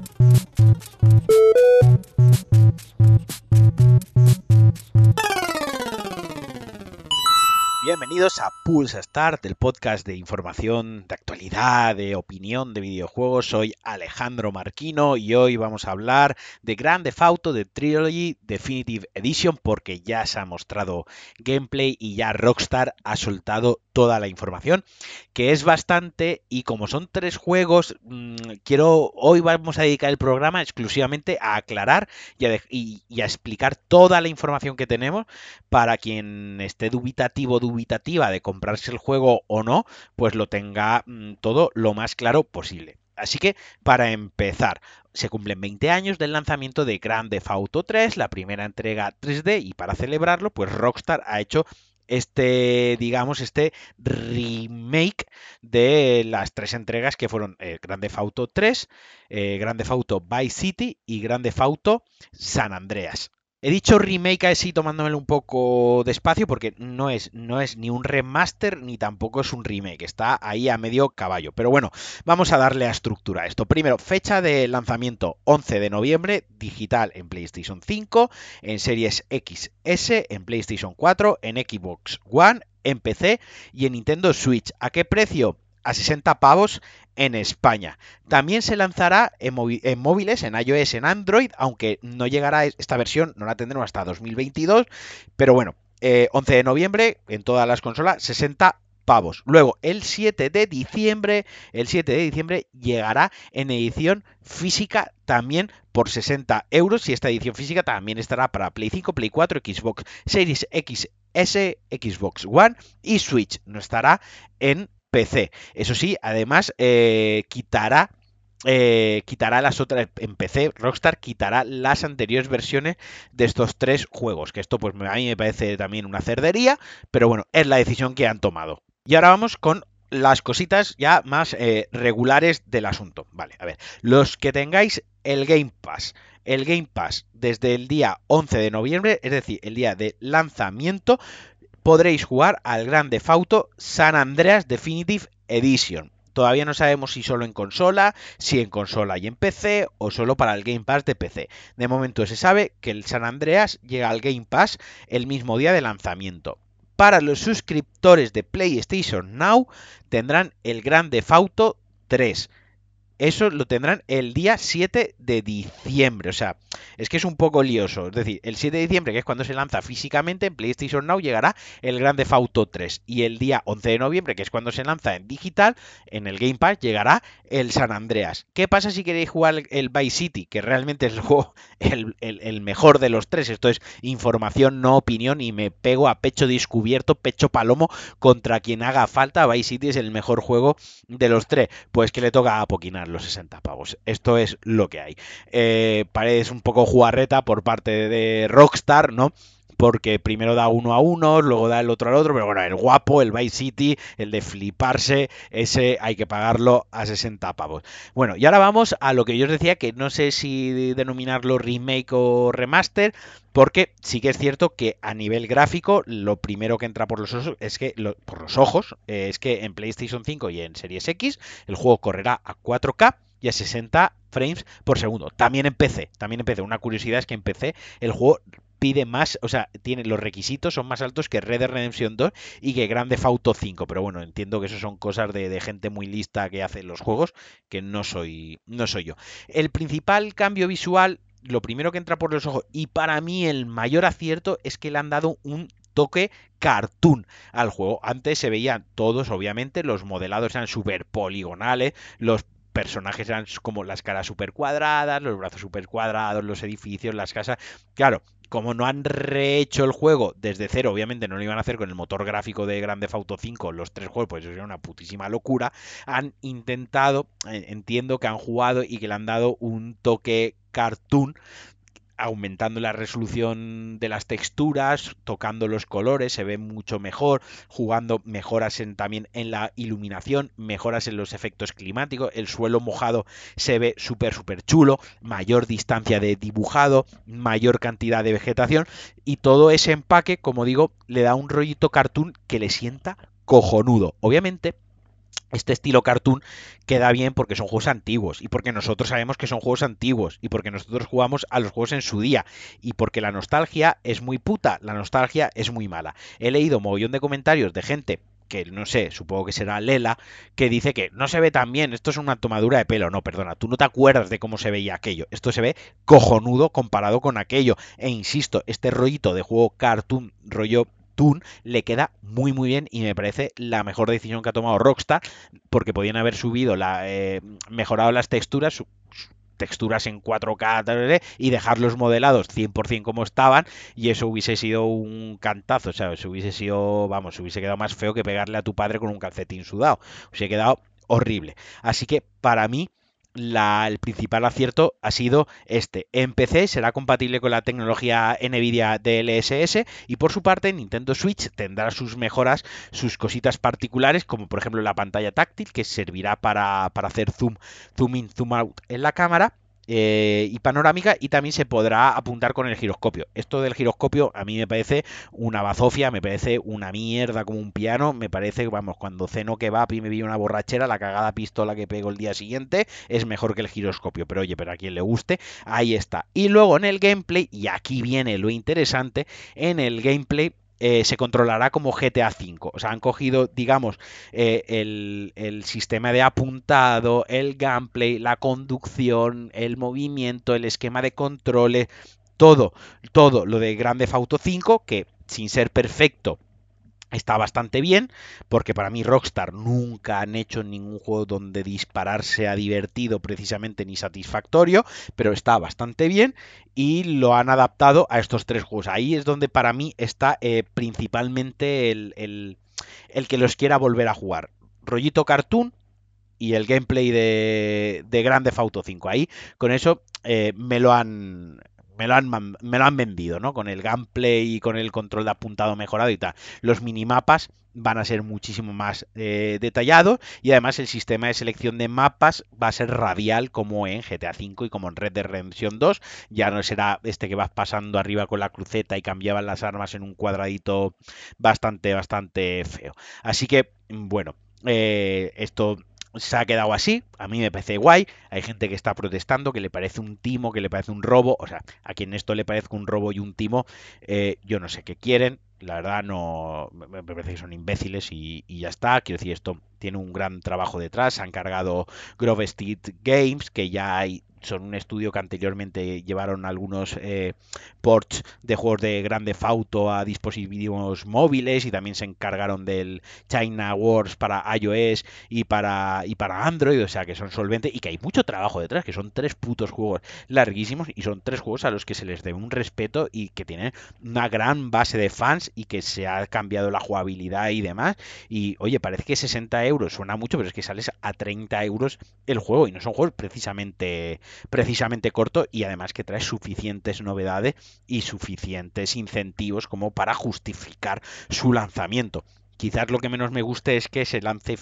Thank you. Bienvenidos a Pulse Start, el podcast de información, de actualidad, de opinión de videojuegos. Soy Alejandro Marquino y hoy vamos a hablar de Grand Theft Auto de Trilogy Definitive Edition porque ya se ha mostrado gameplay y ya Rockstar ha soltado toda la información, que es bastante y como son tres juegos, mmm, quiero hoy vamos a dedicar el programa exclusivamente a aclarar y a, y, a explicar toda la información que tenemos para quien esté dubitativo, de comprarse el juego o no, pues lo tenga mmm, todo lo más claro posible. Así que, para empezar, se cumplen 20 años del lanzamiento de Grand Theft Auto 3, la primera entrega 3D, y para celebrarlo, pues Rockstar ha hecho este, digamos, este remake de las tres entregas que fueron eh, Grand Theft Auto 3, eh, Grand Theft Auto Vice City y Grand Theft Auto San Andreas. He dicho remake así tomándomelo un poco despacio porque no es, no es ni un remaster ni tampoco es un remake. Está ahí a medio caballo. Pero bueno, vamos a darle a estructura a esto. Primero, fecha de lanzamiento 11 de noviembre, digital en PlayStation 5, en Series XS, en PlayStation 4, en Xbox One, en PC y en Nintendo Switch. ¿A qué precio? A 60 pavos en España. También se lanzará en, móviles, en iOS, en Android, aunque no llegará esta versión, no la tendremos hasta 2022, pero bueno, eh, 11 de noviembre en todas las consolas, 60 pavos. Luego, el 7 de diciembre, el 7 de diciembre llegará en edición física también por 60 euros y esta edición física también estará para Play 5, Play 4, Xbox Series X, Xbox One y Switch. No estará en PC. Eso sí, además eh, quitará eh, quitará las otras en PC, Rockstar quitará las anteriores versiones de estos tres juegos, que esto pues a mí me parece también una cerdería, pero bueno, es la decisión que han tomado. Y ahora vamos con las cositas ya más eh, regulares del asunto. Vale, a ver, los que tengáis el Game Pass, el Game Pass desde el día 11 de noviembre, es decir, el día de lanzamiento, podréis jugar al Grand Theft Auto San Andreas Definitive Edition. Todavía no sabemos si solo en consola, si en consola y en PC o solo para el Game Pass de PC. De momento se sabe que el San Andreas llega al Game Pass el mismo día de lanzamiento. Para los suscriptores de PlayStation Now tendrán el Grand Theft Auto 3 eso lo tendrán el día 7 de diciembre. O sea, es que es un poco lioso. Es decir, el 7 de diciembre, que es cuando se lanza físicamente en PlayStation Now, llegará el Grand Theft Auto 3. Y el día 11 de noviembre, que es cuando se lanza en digital, en el Game Pass, llegará el San Andreas. ¿Qué pasa si queréis jugar el Vice City? Que realmente es el, el mejor de los tres. Esto es información, no opinión. Y me pego a pecho descubierto, pecho palomo, contra quien haga falta. Vice City es el mejor juego de los tres. Pues que le toca a Poquinar los 60 pavos. Esto es lo que hay. Eh, parece un poco jugarreta por parte de Rockstar, ¿no? Porque primero da uno a uno, luego da el otro al otro, pero bueno, el guapo, el Vice City, el de fliparse, ese hay que pagarlo a 60 pavos. Bueno, y ahora vamos a lo que yo os decía, que no sé si denominarlo remake o remaster, porque sí que es cierto que a nivel gráfico, lo primero que entra por los ojos es que, por los ojos, eh, es que en PlayStation 5 y en Series X, el juego correrá a 4K y a 60 frames por segundo. También en PC, también en PC. Una curiosidad es que en PC el juego pide más, o sea, tiene los requisitos son más altos que Red Dead Redemption 2 y que Grand Theft Auto 5, pero bueno, entiendo que eso son cosas de, gente muy lista que hace los juegos, que no soy, no soy yo. El principal cambio visual, lo primero que entra por los ojos y para mí el mayor acierto es que le han dado un toque cartoon al juego. Antes se veían todos, obviamente, los modelados eran súper poligonales, los personajes eran como las caras súper cuadradas, los brazos súper cuadrados, los edificios, las casas. Claro, como no han rehecho el juego desde cero, obviamente no lo iban a hacer con el motor gráfico de Grand Theft Auto 5, los tres juegos, pues eso era una putísima locura. Han intentado, entiendo que han jugado y que le han dado un toque cartoon aumentando la resolución de las texturas, tocando los colores, se ve mucho mejor, jugando mejoras también en la iluminación, mejoras en los efectos climáticos, el suelo mojado se ve súper, súper chulo, mayor distancia de dibujado, mayor cantidad de vegetación y todo ese empaque, como digo, le da un rollito cartoon que le sienta cojonudo. Obviamente, este estilo cartoon queda bien porque son juegos antiguos y porque nosotros sabemos que son juegos antiguos y porque nosotros jugamos a los juegos en su día y porque la nostalgia es muy puta, la nostalgia es muy mala. He leído mogollón de comentarios de gente que no sé, supongo que será Lela, que dice que no se ve tan bien, esto es una tomadura de pelo. No, perdona, tú no te acuerdas de cómo se veía aquello. Esto se ve cojonudo comparado con aquello. E insisto, este rollito de juego cartoon, rollo le queda muy muy bien y me parece la mejor decisión que ha tomado Rockstar porque podían haber subido la eh, mejorado las texturas texturas en 4K y dejarlos modelados 100% como estaban y eso hubiese sido un cantazo, eso hubiese sido, vamos, hubiese quedado más feo que pegarle a tu padre con un calcetín sudado, hubiese quedado horrible. Así que para mí el principal acierto ha sido este. En PC será compatible con la tecnología NVIDIA DLSS y por su parte Nintendo Switch tendrá sus mejoras, sus cositas particulares, como por ejemplo la pantalla táctil que servirá para, para hacer zoom, zoom in, zoom out en la cámara eh, y panorámica y también se podrá apuntar con el giroscopio. Esto del giroscopio a mí me parece una bazofia, me parece una mierda como un piano, me parece, vamos, cuando ceno que va y me vi una borrachera, la cagada pistola que pego el día siguiente es mejor que el giroscopio, pero oye, pero a quien le guste, ahí está. Y luego en el gameplay, y aquí viene lo interesante, en el gameplay eh, se controlará como GTA V. O sea, han cogido, digamos, eh, el, sistema de apuntado, el gameplay, la conducción, el movimiento, el esquema de controles, todo, todo lo de Grande Auto 5, que sin ser perfecto, está bastante bien, porque para mí Rockstar nunca han hecho ningún juego donde disparar sea divertido precisamente ni satisfactorio, pero está bastante bien y lo han adaptado a estos tres juegos. Ahí es donde para mí está eh, principalmente el, el, que los quiera volver a jugar. Rollito cartoon, y el gameplay de, de Grande Auto 5. Ahí, con eso, eh, me lo han me lo, han, me lo han vendido, ¿no? Con el gameplay y con el control de apuntado mejorado y tal. Los minimapas van a ser muchísimo más eh, detallados y además el sistema de selección de mapas va a ser radial como en GTA V y como en Red Dead Redemption 2. Ya no será este que vas pasando arriba con la cruceta y cambiaban las armas en un cuadradito bastante, bastante feo. Así que, bueno, eh, esto se ha quedado así, a mí me parece guay, hay gente que está protestando, que le parece un timo, que le parece un robo, o sea, a quien esto le parezca un robo y un timo, eh, yo no sé qué quieren, la verdad no, me parece que son imbéciles y, y, ya está, quiero decir, esto tiene un gran trabajo detrás, se han cargado Grove Street Games, que ya hay son un estudio que anteriormente llevaron algunos eh, ports de juegos de grande fauto a dispositivos móviles y también se encargaron del China Wars para iOS y para, y para Android, o sea que son solventes y que hay mucho trabajo detrás, que son tres putos juegos larguísimos y son tres juegos a los que se les debe un respeto y que tienen una gran base de fans y que se ha cambiado la jugabilidad y demás. Y oye, parece que 60 euros suena mucho, pero es que sales a 30 euros el juego y no son juegos precisamente precisamente corto y además que trae suficientes novedades y suficientes incentivos como para justificar su lanzamiento. Quizás lo que menos me guste es que se lance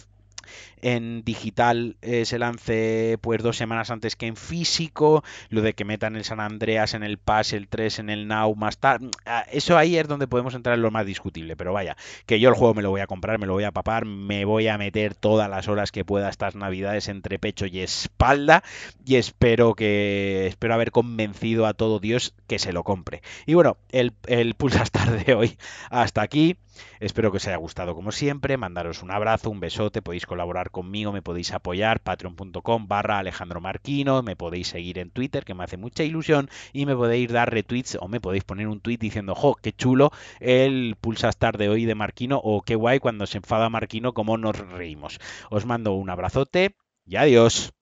en digital eh, se lance pues dos semanas antes que en físico, lo de que metan el San Andreas en el Pass, el 3 en el Now más tarde, ah, eso ahí es donde podemos entrar en lo más discutible, pero vaya, que yo el juego me lo voy a comprar, me lo voy a papar, me voy a meter todas las horas que pueda estas navidades entre pecho y espalda y espero que espero haber convencido a todo Dios que se lo compre. Y bueno, el, el Pulsar de hoy hasta aquí. Espero que os haya gustado como siempre, mandaros un abrazo, un besote, podéis colaborar conmigo, me podéis apoyar, patreon.com barra Alejandro Marquino, me podéis seguir en Twitter, que me hace mucha ilusión, y me podéis dar retweets o me podéis poner un tweet diciendo, jo, qué chulo el Pulsastar de hoy de Marquino, o qué guay cuando se enfada Marquino, como nos reímos. Os mando un abrazote y adiós.